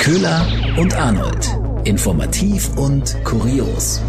Köhler und Arnold. Informativ und kurios.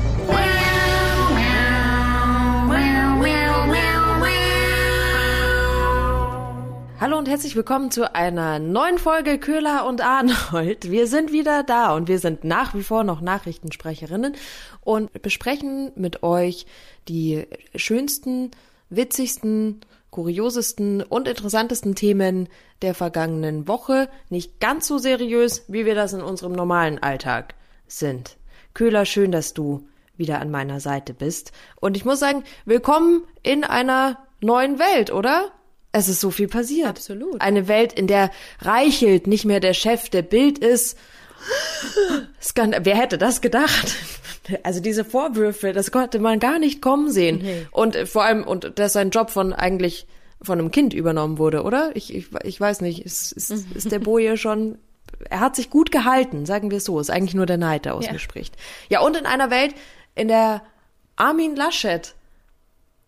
Hallo und herzlich willkommen zu einer neuen Folge Köhler und Arnold. Wir sind wieder da und wir sind nach wie vor noch Nachrichtensprecherinnen und besprechen mit euch die schönsten, witzigsten, kuriosesten und interessantesten Themen der vergangenen Woche. Nicht ganz so seriös, wie wir das in unserem normalen Alltag sind. Köhler, schön, dass du wieder an meiner Seite bist. Und ich muss sagen, willkommen in einer neuen Welt, oder? Es ist so viel passiert. Absolut. Eine Welt, in der Reichelt nicht mehr der Chef der Bild ist. Skandal. Wer hätte das gedacht? Also diese Vorwürfe, das konnte man gar nicht kommen sehen. Nee. Und äh, vor allem, und dass sein Job von eigentlich von einem Kind übernommen wurde, oder? Ich, ich, ich weiß nicht. Ist, ist, ist der Boje schon. Er hat sich gut gehalten, sagen wir es so. Ist eigentlich nur der Neid, der aus Ja. mir spricht. Ja, und in einer Welt, in der Armin Laschet,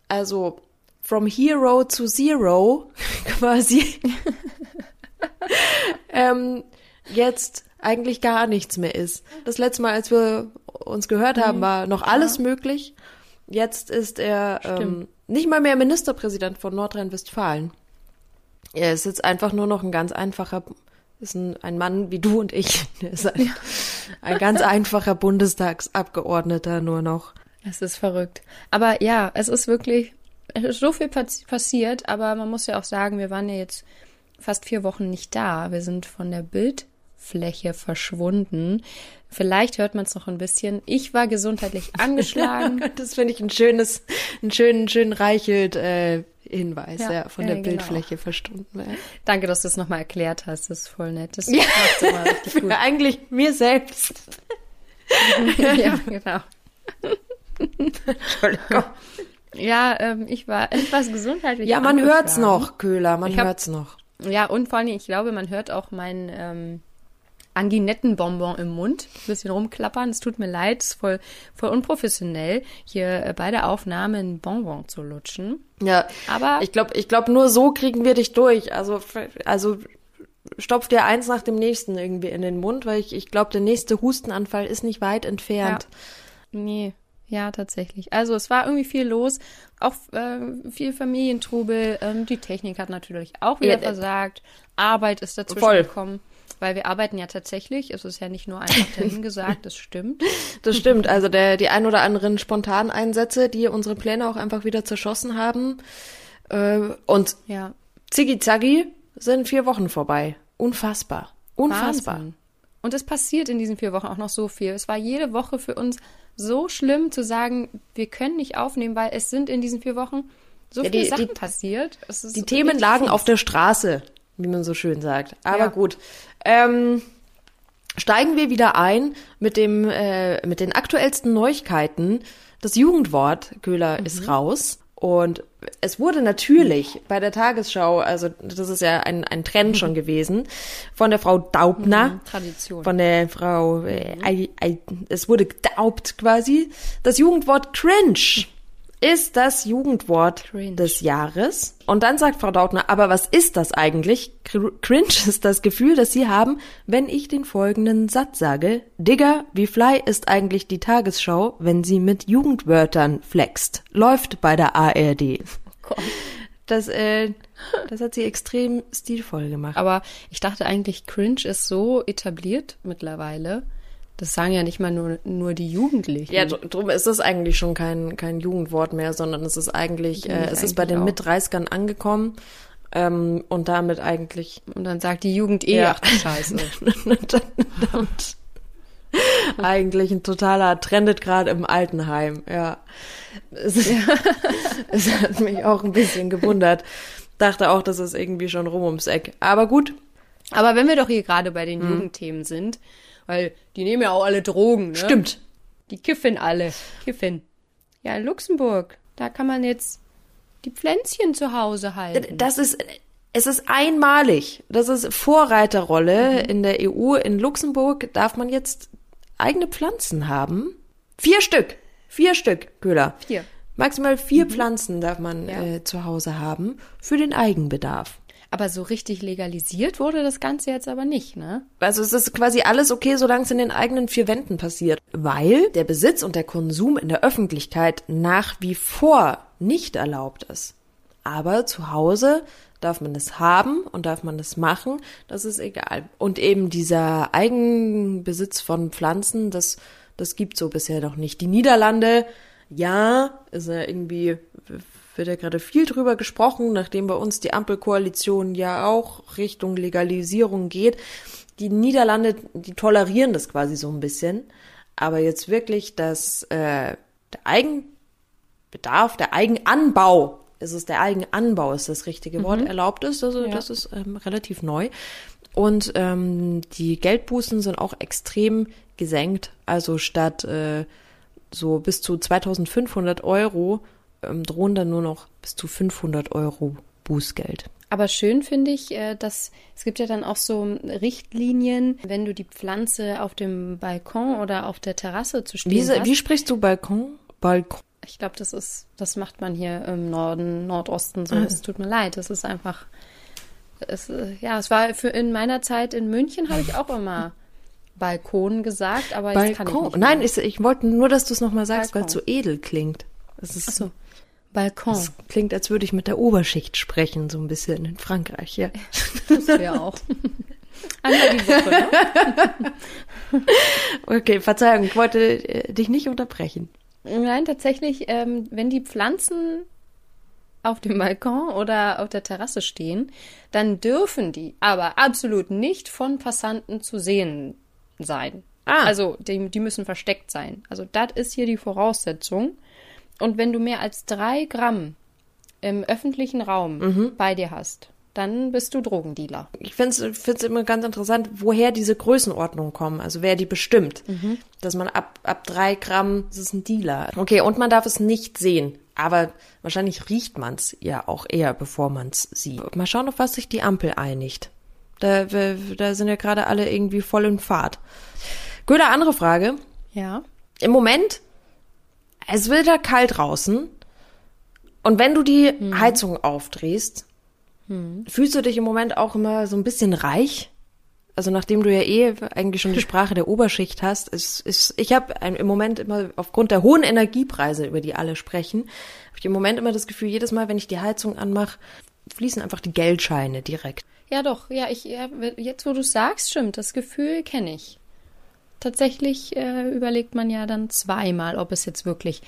also from hero to zero, quasi, ähm, jetzt eigentlich gar nichts mehr ist. Das letzte Mal, als wir uns gehört haben, war noch alles möglich. Jetzt ist er ähm, nicht mal mehr Ministerpräsident von Nordrhein-Westfalen. Er ist jetzt einfach nur noch ein ganz einfacher, ist ein, ein Mann wie du und ich. Er ist ein, ein ganz einfacher Bundestagsabgeordneter nur noch. Es ist verrückt. Aber ja, es ist wirklich es ist so viel pass- passiert, aber man muss ja auch sagen, wir waren ja jetzt fast vier Wochen nicht da. Wir sind von der Bildfläche verschwunden. Vielleicht hört man es noch ein bisschen. Ich war gesundheitlich angeschlagen. Das finde ich ein schönes, einen schönen, schönen Reichelt äh, Hinweis, ja, Ja, von ja, der genau. Bildfläche verstunden. Ja. Danke, dass du es nochmal erklärt hast. Das ist voll nett. Das Ja. macht's immer richtig gut. Eigentlich mir selbst. ja, genau. Entschuldigung. Ja, ähm, ich war etwas gesundheitlich Ja, man hört's noch, Köhler, man hab- hört's noch. Ja, und vor allem, ich glaube, man hört auch meinen ähm, Anginettenbonbon im Mund. Ein bisschen rumklappern. Es tut mir leid, es ist voll, voll unprofessionell, hier äh, bei der Aufnahme einen Bonbon zu lutschen. Ja, Aber- ich glaube, ich glaube, nur so kriegen wir dich durch. Also, also stopf dir eins nach dem nächsten irgendwie in den Mund, weil ich, ich glaube, der nächste Hustenanfall ist nicht weit entfernt. Nee, ja, tatsächlich. Also es war irgendwie viel los, auch äh, viel Familientrubel. Ähm, die Technik hat natürlich auch wieder Ja, äh, versagt. Arbeit ist dazwischen voll. gekommen. Weil wir arbeiten ja tatsächlich, es ist ja nicht nur einfach dahin gesagt, das stimmt. Das stimmt. Also der, die ein oder anderen Spontaneinsätze, die unsere Pläne auch einfach wieder zerschossen haben. Äh, und Ja, Ziggy Zaggy sind vier Wochen vorbei. Unfassbar. Unfassbar. Wahnsinn. Und es passiert in diesen vier Wochen auch noch so viel. Es war jede Woche für uns so schlimm zu sagen, wir können nicht aufnehmen, weil es sind in diesen vier Wochen so Ja, viele die- Sachen die- passiert. Die Themen lagen auf der Straße, wie man so schön sagt. Aber Ja. gut. Ähm, steigen wir wieder ein mit dem äh, mit den aktuellsten Neuigkeiten. Das Jugendwort Köhler Mhm. ist raus und es wurde natürlich bei der Tagesschau, also das ist ja ein, ein Trend schon gewesen, von der Frau Daubner, Mhm, Tradition. von der Frau, äh, ei, es wurde gedaubt quasi. Das Jugendwort cringe ist das Jugendwort Cringe. des Jahres. Und dann sagt Frau Daubner, aber was ist das eigentlich? Cr- Cringe ist das Gefühl, das Sie haben, wenn ich den folgenden Satz sage. Digga, wie fly ist eigentlich die Tagesschau, wenn sie mit Jugendwörtern flext? Läuft bei der ARD. Das, äh, das hat sie extrem stilvoll gemacht. Aber ich dachte eigentlich, Cringe ist so etabliert mittlerweile. Das sagen ja nicht mal nur, nur die Jugendlichen. Ja, dr- drum ist es eigentlich schon kein, kein Jugendwort mehr, sondern es ist eigentlich, äh, es ist bei den eigentlich Mit-30ern angekommen ähm, und damit eigentlich Und dann sagt die Jugend eh, Ja. ach Scheiße. eigentlich ein totaler Trendet gerade im Altenheim, ja. Es, es hat mich auch ein bisschen gewundert. Dachte auch, das ist irgendwie schon rum ums Eck. Aber gut, Aber wenn wir doch hier gerade bei Hm. den Jugendthemen sind, weil die nehmen ja auch alle Drogen, ne? stimmt. Die kiffen alle. Kiffen. Ja, in Luxemburg, da kann man jetzt die Pflänzchen zu Hause halten. Das ist, es ist einmalig. Das ist Vorreiterrolle in der EU. In Luxemburg darf man jetzt eigene Pflanzen haben. Vier Stück. Vier Stück, Köhler. Vier. Maximal vier Pflanzen darf man Ja. äh, zu Hause haben für den Eigenbedarf. Aber so richtig legalisiert wurde das Ganze jetzt aber nicht, ne? Also es ist quasi alles okay, solange es in den eigenen vier Wänden passiert. Weil der Besitz und der Konsum in der Öffentlichkeit nach wie vor nicht erlaubt ist. Aber zu Hause darf man das haben und darf man das machen, das ist egal. Und eben dieser Eigenbesitz von Pflanzen, das, das gibt so bisher noch nicht. Die Niederlande, ja, ist ja irgendwie, wird ja gerade viel drüber gesprochen, nachdem bei uns die Ampelkoalition ja auch Richtung Legalisierung geht. Die Niederlande, die tolerieren das quasi so ein bisschen. Aber jetzt wirklich, dass äh, der Eigenbedarf, der Eigenanbau ist es der Eigenanbau, ist das richtige Wort, mhm. erlaubt ist. Also ja. das ist ähm, relativ neu. Und ähm, die Geldbußen sind auch extrem gesenkt. Also statt äh, so bis zu 2500 Euro ähm, drohen dann nur noch bis zu 500 Euro Bußgeld. Aber schön finde ich, äh, dass es gibt ja dann auch so Richtlinien, wenn du die Pflanze auf dem Balkon oder auf der Terrasse zu stehen wie, hast. Wie sprichst du Balkon? Balkon. Ich glaube, das ist, das macht man hier im Norden, Nordosten so. Ah. Es tut mir leid. Das ist einfach, es, ja, es war für in meiner Zeit in München habe ich auch immer Balkon gesagt, aber Balkon. jetzt kann ich nicht. Nein, ich, ich wollte nur, dass du es nochmal sagst, weil es so edel klingt. Es ist so. Balkon. Es klingt, als würde ich mit der Oberschicht sprechen, so ein bisschen in Frankreich, ja. Das wäre auch. Einmal die Woche, ne? Okay, Verzeihung, ich wollte äh, dich nicht unterbrechen. Nein, tatsächlich, ähm, wenn die Pflanzen auf dem Balkon oder auf der Terrasse stehen, dann dürfen die aber absolut nicht von Passanten zu sehen sein. Ah. Also die, die müssen versteckt sein. Also das ist hier die Voraussetzung. Und wenn du mehr als drei Gramm im öffentlichen Raum mhm. bei dir hast, dann bist du Drogendealer. Ich finde es immer ganz interessant, woher diese Größenordnungen kommen, also wer die bestimmt. Mhm. Dass man ab, ab drei Gramm, das ist ein Dealer. Okay, und man darf es nicht sehen. Aber wahrscheinlich riecht man es ja auch eher, bevor man es sieht. Mal schauen, auf was sich die Ampel einigt. Da, da sind ja gerade alle irgendwie voll in Fahrt. Göder, andere Frage. Ja. Im Moment, es wird da kalt draußen. Und wenn du die mhm. Heizung aufdrehst, hm. Fühlst du dich im Moment auch immer so ein bisschen reich? Also nachdem du ja eh eigentlich schon die Sprache der Oberschicht hast, ist, ist ich habe im Moment immer aufgrund der hohen Energiepreise, über die alle sprechen, habe ich im Moment immer das Gefühl, jedes Mal, wenn ich die Heizung anmache, fließen einfach die Geldscheine direkt. Ja, doch, ja, ich ja, jetzt wo du sagst, stimmt, das Gefühl kenne ich. Tatsächlich äh, überlegt man ja dann zweimal, ob es jetzt wirklich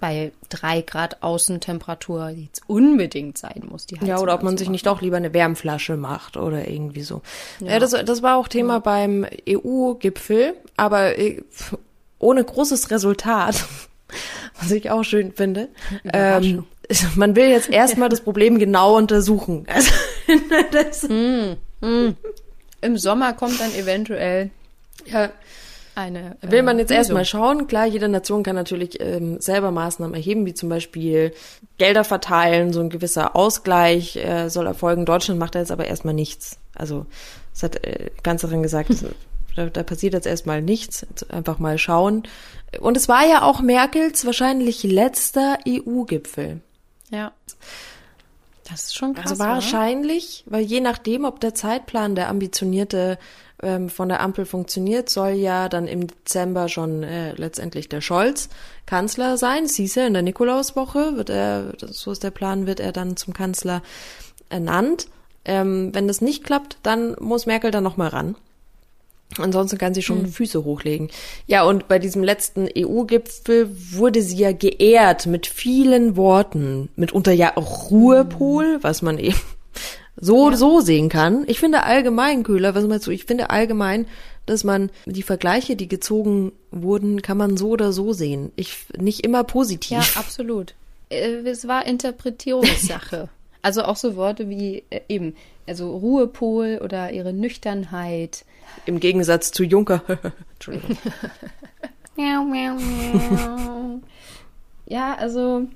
bei drei Grad Außentemperatur jetzt unbedingt sein muss. Die ja, oder ob man sich nicht doch lieber eine Wärmflasche macht oder irgendwie so. Ja, ja das, das war auch Thema ja. beim EU-Gipfel, aber äh, ohne großes Resultat, was ich auch schön finde. Ähm, man will jetzt erstmal das Problem genau untersuchen. Also, mm, mm. Im Sommer kommt dann eventuell ja, eine. Äh, Will man jetzt erstmal schauen, klar, jede Nation kann natürlich ähm, selber Maßnahmen erheben, wie zum Beispiel Gelder verteilen, so ein gewisser Ausgleich äh, soll erfolgen. Deutschland macht da jetzt aber erstmal nichts. Also, es hat äh, Kanzlerin gesagt, da, da passiert jetzt erstmal nichts. Einfach mal schauen. Und es war ja auch Merkels wahrscheinlich letzter EU-Gipfel. Ja. Das ist schon krass. Also wahrscheinlich, oder? weil je nachdem, ob der Zeitplan der ambitionierte ähm, von der Ampel funktioniert, soll ja dann im Dezember schon äh, letztendlich der Scholz Kanzler sein. Siehst in der Nikolauswoche wird er, so ist der Plan, wird er dann zum Kanzler ernannt. Ähm, wenn das nicht klappt, dann muss Merkel dann nochmal ran. Ansonsten kann sie schon hm. Füße hochlegen. Ja, und bei diesem letzten EU-Gipfel wurde sie ja geehrt mit vielen Worten, mitunter ja auch Ruhepol, hm. was man eben so, ja. so sehen kann. Ich finde allgemein, Köhler, was meinst du? Ich finde allgemein, dass man die Vergleiche, die gezogen wurden, kann man so oder so sehen. Ich, nicht immer positiv. Ja, absolut. Äh, es war Interpretierungssache. Also auch so Worte wie äh, eben, also Ruhepol oder ihre Nüchternheit. Im Gegensatz zu Juncker. Entschuldigung. ja, also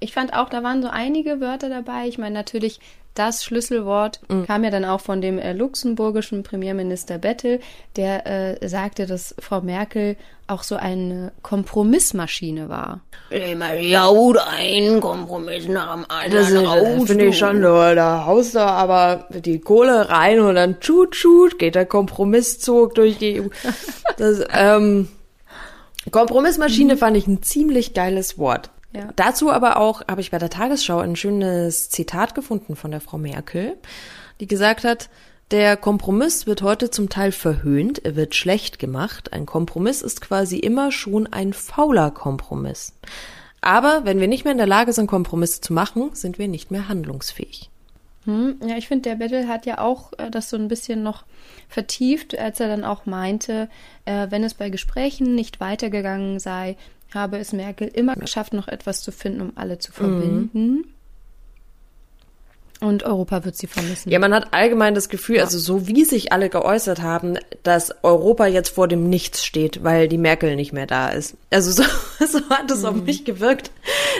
ich fand auch, da waren so einige Wörter dabei. Ich meine, natürlich das Schlüsselwort Mhm. kam ja dann auch von dem äh, luxemburgischen Premierminister Bettel, der äh, sagte, dass Frau Merkel auch so eine Kompromissmaschine war. Immer jaut ein Kompromiss nach dem Das, anderen ist- raus. finde ich schon, da, da haust du aber die Kohle rein und dann tschut, tschut, geht der Kompromisszug durch die EU. Das, ähm, Kompromissmaschine fand ich ein ziemlich geiles Wort. Ja. Dazu aber auch habe ich bei der Tagesschau ein schönes Zitat gefunden von der Frau Merkel, die gesagt hat, der Kompromiss wird heute zum Teil verhöhnt, er wird schlecht gemacht. Ein Kompromiss ist quasi immer schon ein fauler Kompromiss. Aber wenn wir nicht mehr in der Lage sind, Kompromisse zu machen, sind wir nicht mehr handlungsfähig. Hm, ja, ich finde, der Bettel hat ja auch äh, das so ein bisschen noch vertieft, als er dann auch meinte, äh, wenn es bei Gesprächen nicht weitergegangen sei, habe es Merkel immer geschafft, noch etwas zu finden, um alle zu verbinden. Und Europa wird sie vermissen. Ja, man hat allgemein das Gefühl, also so wie sich alle geäußert haben, dass Europa jetzt vor dem Nichts steht, weil die Merkel nicht mehr da ist. Also so, so hat es auf mich gewirkt,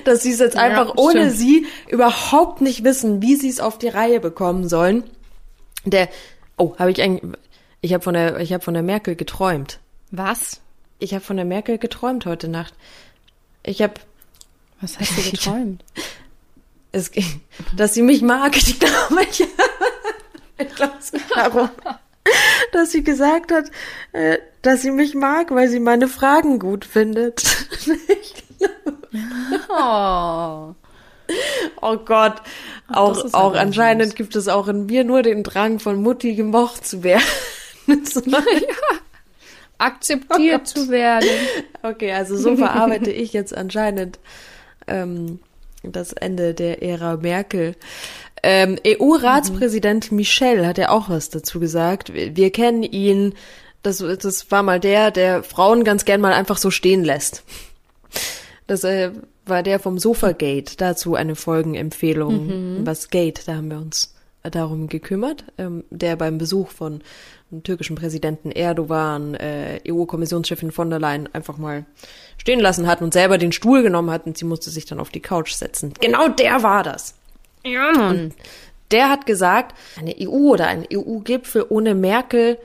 dass sie es jetzt Mhm. Ja, einfach ohne stimmt. sie überhaupt nicht wissen, wie sie es auf die Reihe bekommen sollen. Der, oh, habe ich eigentlich, ich habe von der, ich habe von der Merkel geträumt. Was? Ich habe von der Merkel geträumt heute Nacht. Ich habe Was hast du geträumt? es, dass sie mich mag. Ich glaube, ich, ich glaube, es geht darum, dass sie gesagt hat, äh, dass sie mich mag, weil sie meine Fragen gut findet. Oh. Oh Gott. Auch, auch anscheinend gibt es auch in mir nur den Drang, von Mutti gemocht zu werden. So. Akzeptiert zu werden. Okay, also so verarbeite ich jetzt anscheinend ähm, das Ende der Ära Merkel. Ähm, EU-Ratspräsident Michel hat ja auch was dazu gesagt. Wir, wir kennen ihn. Das, das war mal der, der Frauen ganz gern mal einfach so stehen lässt. Das äh, war der vom Sofagate. Dazu eine Folgenempfehlung. Was Gate, da haben wir uns darum gekümmert, ähm, der beim Besuch von dem türkischen Präsidenten Erdogan, äh, EU-Kommissionschefin von der Leyen einfach mal stehen lassen hat und selber den Stuhl genommen hat und sie musste sich dann auf die Couch setzen. Genau der war das. Ja, Mann. Der hat gesagt, eine EU oder ein EU-Gipfel ohne Merkel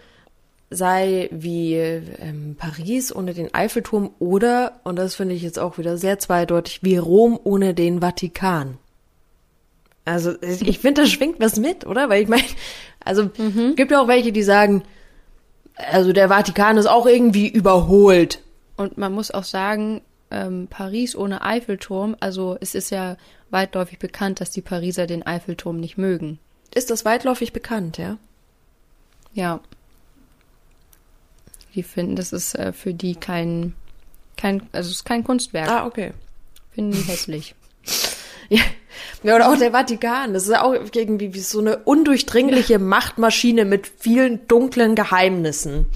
sei wie ähm, Paris ohne den Eiffelturm oder, und das finde ich jetzt auch wieder sehr zweideutig, wie Rom ohne den Vatikan. Also ich finde, da schwingt was mit, oder? Weil ich meine, also gibt ja auch welche, die sagen, also der Vatikan ist auch irgendwie überholt. Und man muss auch sagen, ähm, Paris ohne Eiffelturm, also es ist ja weitläufig bekannt, dass die Pariser den Eiffelturm nicht mögen. Ist das weitläufig bekannt, ja? Ja. Die finden, das ist äh, für die kein, kein, also es ist kein Kunstwerk. Ah, okay. Finden die hässlich. Ja. Ja, oder auch der Vatikan. Das ist auch irgendwie wie so eine undurchdringliche Machtmaschine mit vielen dunklen Geheimnissen.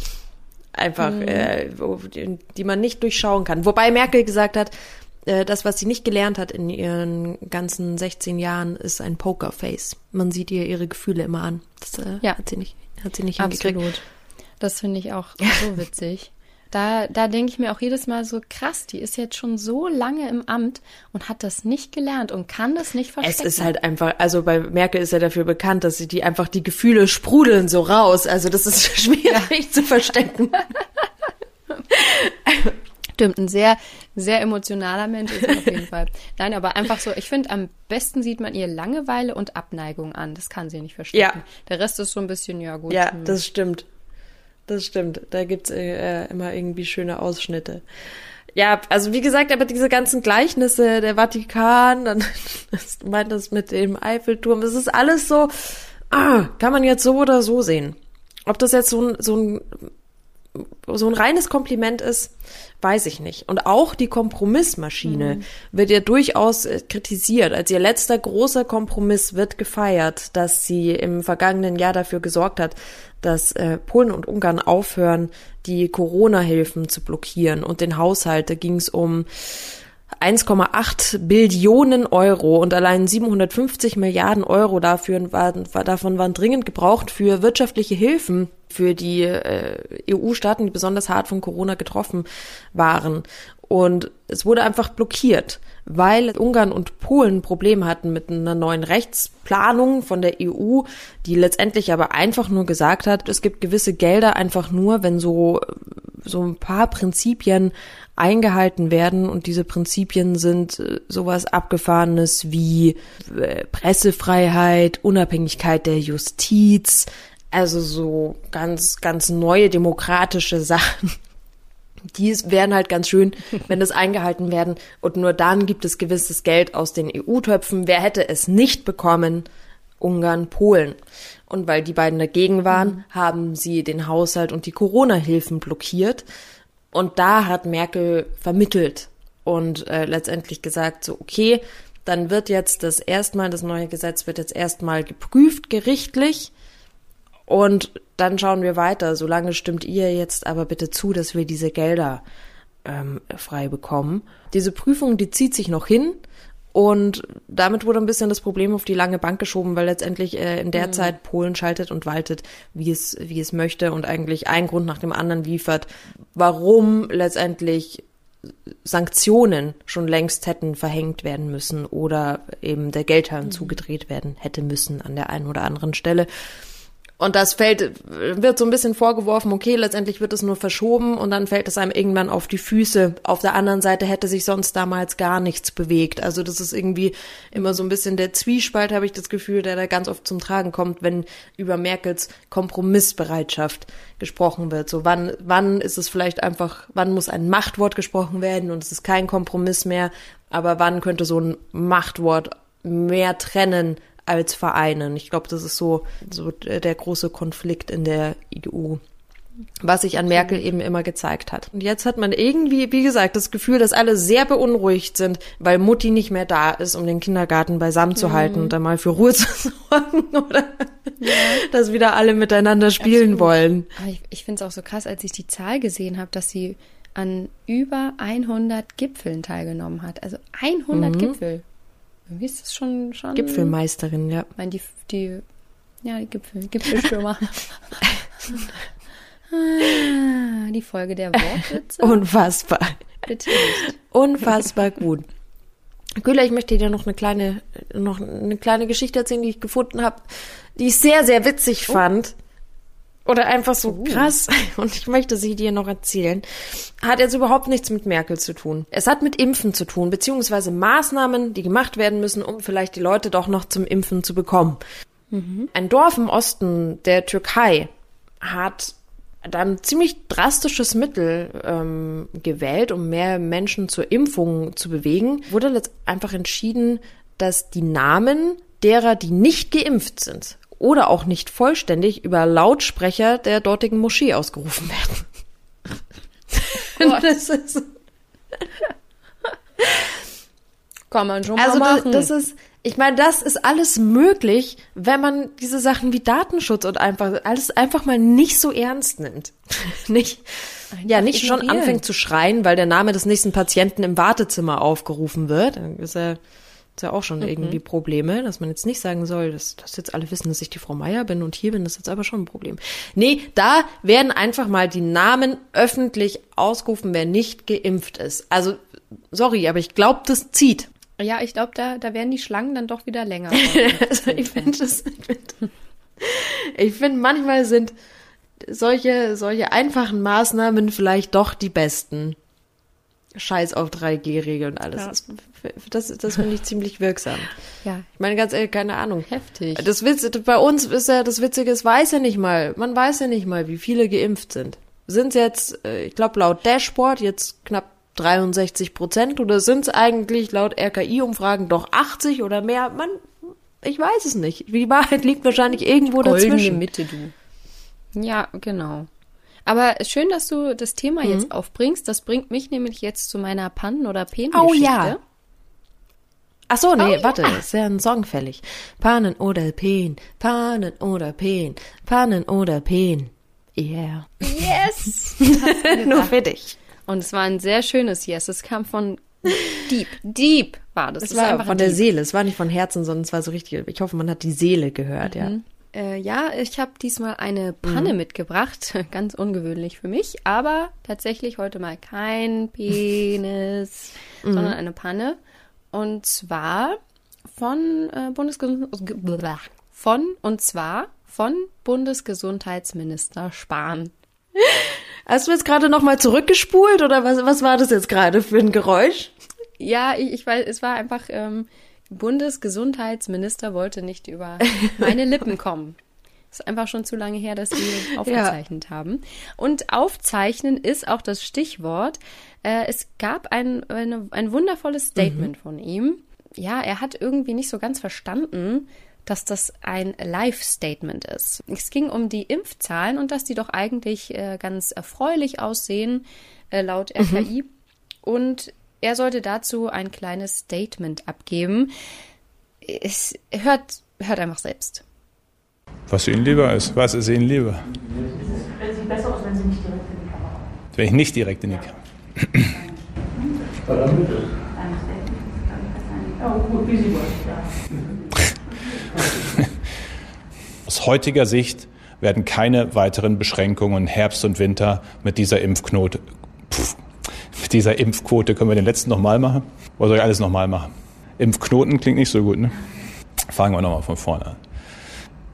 Einfach, äh, wo, die, man nicht durchschauen kann. Wobei Merkel gesagt hat, äh, das, was sie nicht gelernt hat in ihren ganzen 16 Jahren, ist ein Pokerface. Man sieht ihr ihre Gefühle immer an. Das äh, Ja. hat sie nicht, hat sie nicht hingekriegt. Absolut. Das finde ich auch so witzig. Da, da denke ich mir auch jedes Mal so krass, die ist jetzt schon so lange im Amt und hat das nicht gelernt und kann das nicht Es verstecken. ist halt einfach, also bei Merkel ist ja dafür bekannt, dass sie die einfach die Gefühle sprudeln so raus. Also das ist schwierig zu verstecken. Stimmt, ein sehr, sehr emotionaler Mensch ist auf jeden Fall. Nein, aber einfach so, ich finde, am besten sieht man ihr Langeweile und Abneigung an. Das kann sie nicht verstecken. Ja. Der Rest ist so ein bisschen, ja gut. Ja, hm. das stimmt. Das stimmt. Da gibt's äh, immer irgendwie schöne Ausschnitte. Ja, also wie gesagt, aber diese ganzen Gleichnisse, der Vatikan, dann das, du meintest mit dem Eiffelturm, das ist alles so, ah, kann man jetzt so oder so sehen. Ob das jetzt so ein, so ein, so ein reines Kompliment ist, weiß ich nicht. Und auch die Kompromissmaschine wird ja durchaus äh, kritisiert. Als ihr letzter großer Kompromiss wird gefeiert, dass sie im vergangenen Jahr dafür gesorgt hat, dass äh, Polen und Ungarn aufhören, die Corona-Hilfen zu blockieren und den Haushalt. Da ging es um 1,8 Billionen Euro und allein 750 Milliarden Euro dafür waren, war, davon waren dringend gebraucht für wirtschaftliche Hilfen für die äh, EU-Staaten, die besonders hart von Corona getroffen waren. Und es wurde einfach blockiert, weil Ungarn und Polen Probleme hatten mit einer neuen Rechtsplanung von der EU, die letztendlich aber einfach nur gesagt hat, es gibt gewisse Gelder einfach nur, wenn so, so ein paar Prinzipien eingehalten werden und diese Prinzipien sind äh, sowas abgefahrenes wie äh, Pressefreiheit, Unabhängigkeit der Justiz, also so ganz, ganz neue demokratische Sachen. Die wären halt ganz schön, wenn das eingehalten werden. Und nur dann gibt es gewisses Geld aus den EU-Töpfen. Wer hätte es nicht bekommen? Ungarn, Polen. Und weil die beiden dagegen waren, mhm. haben sie den Haushalt und die Corona-Hilfen blockiert. Und da hat Merkel vermittelt und äh, letztendlich gesagt, so, okay, dann wird jetzt das erstmal, das neue Gesetz wird jetzt erstmal geprüft gerichtlich und dann schauen wir weiter. Solange stimmt ihr jetzt aber bitte zu, dass wir diese Gelder ähm, frei bekommen. Diese Prüfung, die zieht sich noch hin. Und damit wurde ein bisschen das Problem auf die lange Bank geschoben, weil letztendlich äh, in der mhm. Zeit Polen schaltet und waltet, wie es, wie es möchte und eigentlich einen Grund nach dem anderen liefert, warum letztendlich Sanktionen schon längst hätten verhängt werden müssen oder eben der Geldhahn mhm. zugedreht werden hätte müssen an der einen oder anderen Stelle. Und das fällt, wird so ein bisschen vorgeworfen, okay, letztendlich wird es nur verschoben und dann fällt es einem irgendwann auf die Füße. Auf der anderen Seite hätte sich sonst damals gar nichts bewegt. Also das ist irgendwie immer so ein bisschen der Zwiespalt, habe ich das Gefühl, der da ganz oft zum Tragen kommt, wenn über Merkels Kompromissbereitschaft gesprochen wird. So wann, wann ist es vielleicht einfach, wann muss ein Machtwort gesprochen werden und es ist kein Kompromiss mehr, aber wann könnte so ein Machtwort mehr trennen als vereinen. Ich glaube, das ist so, so der große Konflikt in der EU was sich an Merkel eben immer gezeigt hat. Und jetzt hat man irgendwie, wie gesagt, das Gefühl, dass alle sehr beunruhigt sind, weil Mutti nicht mehr da ist, um den Kindergarten beisammen zu mhm. halten und dann mal für Ruhe zu sorgen oder ja. dass wieder alle miteinander spielen Absolut. wollen. Aber ich, ich finde es auch so krass, als ich die Zahl gesehen habe, dass sie an über 100 Gipfeln teilgenommen hat. Also 100 mhm. Gipfel. Irgendwie ist das schon, schon. Gipfelmeisterin, ja. Ich meine, die, die, ja, die Gipfel, Gipfelstürmer. ah, die Folge der Wortwitze. Unfassbar. Bitte nicht. Unfassbar gut. Güller, ich möchte dir noch eine kleine, noch eine kleine Geschichte erzählen, die ich gefunden habe, die ich sehr, sehr witzig oh. fand. Oder einfach so uh. krass. Und ich möchte sie dir noch erzählen. Hat jetzt überhaupt nichts mit Merkel zu tun. Es hat mit Impfen zu tun, beziehungsweise Maßnahmen, die gemacht werden müssen, um vielleicht die Leute doch noch zum Impfen zu bekommen. Mhm. Ein Dorf im Osten der Türkei hat dann ziemlich drastisches Mittel ähm, gewählt, um mehr Menschen zur Impfung zu bewegen. Wurde jetzt einfach entschieden, dass die Namen derer, die nicht geimpft sind, oder auch nicht vollständig über Lautsprecher der dortigen Moschee ausgerufen werden. das ist Kann man schon also mal machen. Das, das ist, ich meine, das ist alles möglich, wenn man diese Sachen wie Datenschutz und einfach alles einfach mal nicht so ernst nimmt. nicht, einfach ja, nicht ignorieren. schon anfängt zu schreien, weil der Name des nächsten Patienten im Wartezimmer aufgerufen wird. Dann ist er ja auch schon mhm. irgendwie Probleme, dass man jetzt nicht sagen soll, dass, dass jetzt alle wissen, dass ich die Frau Meier bin und hier bin, das ist jetzt aber schon ein Problem. Nee, da werden einfach mal die Namen öffentlich ausgerufen, wer nicht geimpft ist. Also, sorry, aber ich glaube, das zieht. Ja, ich glaube, da, da werden die Schlangen dann doch wieder länger. also, ich finde das, ich finde, ich find, manchmal sind solche, solche einfachen Maßnahmen vielleicht doch die besten. Scheiß auf 3G-Regel und alles. Ja. Das, das, das finde ich ziemlich wirksam. Ja. Ich meine, ganz ehrlich, keine Ahnung. Heftig. Das Witz, bei uns ist ja, das Witzige, es weiß ja nicht mal, man weiß ja nicht mal, wie viele geimpft sind. Sind es jetzt, äh, ich glaube, laut Dashboard jetzt knapp 63 Prozent oder sind es eigentlich laut RKI-Umfragen doch 80 oder mehr? Man, ich weiß es nicht. Die Wahrheit liegt wahrscheinlich irgendwo Goldene dazwischen. Mitte, du. Ja, genau. Aber schön, dass du das Thema mhm. jetzt aufbringst. Das bringt mich nämlich jetzt zu meiner Pannen- oder Pen-Geschichte. Oh ja. Ach so, nee, oh, warte, ja. ist ja ein Song fällig. Pannen oder Pen, Pannen oder Pen, Pannen oder Pen. Yeah. Yes! Nur für dich. Und es war ein sehr schönes Yes. Es kam von Deep. Deep war das. Es war einfach von der Seele. Es war nicht von Herzen, sondern es war so richtig. Ich hoffe, man hat die Seele gehört, mhm. ja. Äh, ja, ich habe diesmal eine Panne mitgebracht. Ganz ungewöhnlich für mich, aber tatsächlich heute mal kein Penis, sondern eine Panne. Und zwar von äh, Bundesgesundheits von und zwar von Bundesgesundheitsminister Spahn. Hast du jetzt gerade nochmal zurückgespult oder was, was war das jetzt gerade für ein Geräusch? Ja, ich, ich weiß, es war einfach, ähm, Bundesgesundheitsminister wollte nicht über meine Lippen kommen. Ist einfach schon zu lange her, dass wir aufgezeichnet haben. Und aufzeichnen ist auch das Stichwort. Äh, es gab ein, eine, ein wundervolles Statement von ihm. Ja, er hat irgendwie nicht so ganz verstanden, dass das ein Live-Statement ist. Es ging um die Impfzahlen und dass die doch eigentlich äh, ganz erfreulich aussehen, äh, laut RKI. Und er sollte dazu ein kleines Statement abgeben. Es hört, hört einfach selbst. Was Ihnen lieber ist. Was ist Ihnen lieber? Es sieht besser aus, wenn Sie nicht direkt in die Kamera kommen. Wenn ich nicht direkt in die Kamera. Ja, gut, wie Sie wollen, ja. Aus heutiger Sicht werden keine weiteren Beschränkungen Herbst und Winter mit dieser Impfknote. Mit dieser Impfquote können wir den letzten nochmal machen? Oder soll ich alles nochmal machen? Impfknoten klingt nicht so gut, ne? Fangen wir nochmal von vorne an.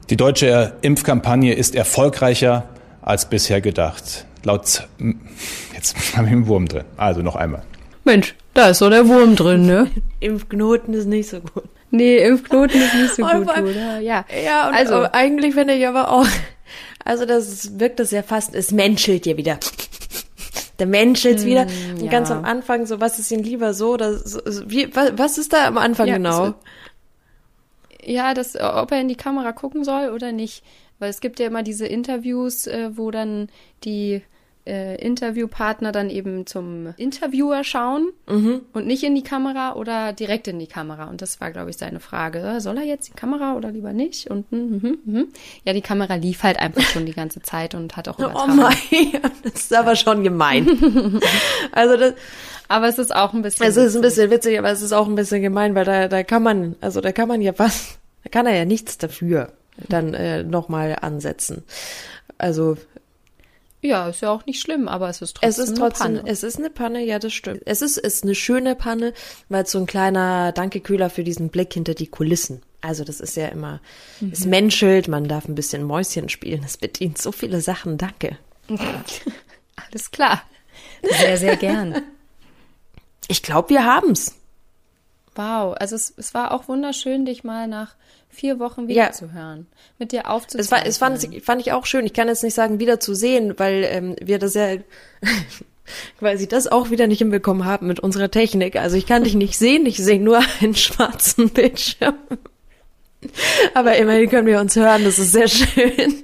Die deutsche Impfkampagne ist erfolgreicher als bisher gedacht. Laut, jetzt habe ich einen Wurm drin. Also noch einmal. Mensch, da ist so der Wurm drin, ne? Impfknoten ist nicht so gut. Nee, Impfknoten ist nicht so gut, allem- oder? Ja. Ja, und also, also eigentlich finde ich aber auch, also das wirkt das ja fast, es menschelt ja wieder. Der menschelt wieder. Und ja. ganz am Anfang, so, was ist ihm lieber so, oder so, so wie, was, was ist da am Anfang Ja, genau? es- ja, das, ob er in die Kamera gucken soll oder nicht. Weil es gibt ja immer diese Interviews, äh, wo dann die äh, Interviewpartner dann eben zum Interviewer schauen und nicht in die Kamera oder direkt in die Kamera. Und das war, glaube ich, seine Frage. Soll er jetzt die Kamera oder lieber nicht? Und mhm, mhm, mhm. ja, die Kamera lief halt einfach schon die ganze Zeit und hat auch Oh übertragen. mein, das ist aber schon gemein. also das, Aber es ist auch ein bisschen. es ist ein bisschen witzig, aber es ist auch ein bisschen gemein, weil da, da kann man, also da kann man ja was, da kann er ja nichts dafür dann äh, nochmal ansetzen. Also Ja, ist ja auch nicht schlimm, aber es ist Es trotzdem ist trotzdem, eine Panne. es ist eine Panne, ja, das stimmt. Es ist, ist eine schöne Panne, weil es so ein kleiner Dankekühler für diesen Blick hinter die Kulissen. Also das ist ja immer, es menschelt, man darf ein bisschen Mäuschen spielen, es bedient so viele Sachen, danke. Alles klar. Sehr, sehr gern. Ich glaube, wir haben's. Wow, also es, es war auch wunderschön, dich mal nach vier Wochen Ja. wieder zu hören, mit dir aufzuzeichnen. Es war, es fand, fand ich auch schön. Ich kann jetzt nicht sagen, wieder zu sehen, weil ähm, wir das ja quasi das auch wieder nicht hinbekommen haben mit unserer Technik. Also ich kann dich nicht sehen, ich sehe nur einen schwarzen Bildschirm. Aber immerhin können wir uns hören, das ist sehr schön.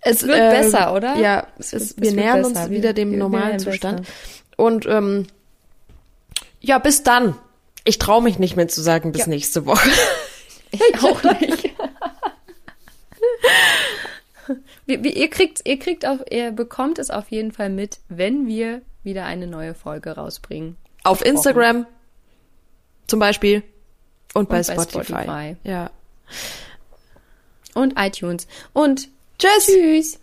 Es wird ähm, besser, oder? Ja, Es es, wir nähern besser. uns wieder dem wir- normalen Zustand. besser. Und ähm, ja, bis dann. Ich traue mich nicht mehr zu sagen, bis Ja. nächste Woche. Ich auch nicht. wie, wie, ihr kriegt, ihr kriegt auch, ihr bekommt es auf jeden Fall mit, wenn wir wieder eine neue Folge rausbringen. Auf Instagram zum Beispiel und, bei, bei Spotify. Spotify. Ja. Und iTunes. Und Tschüss. tschüss.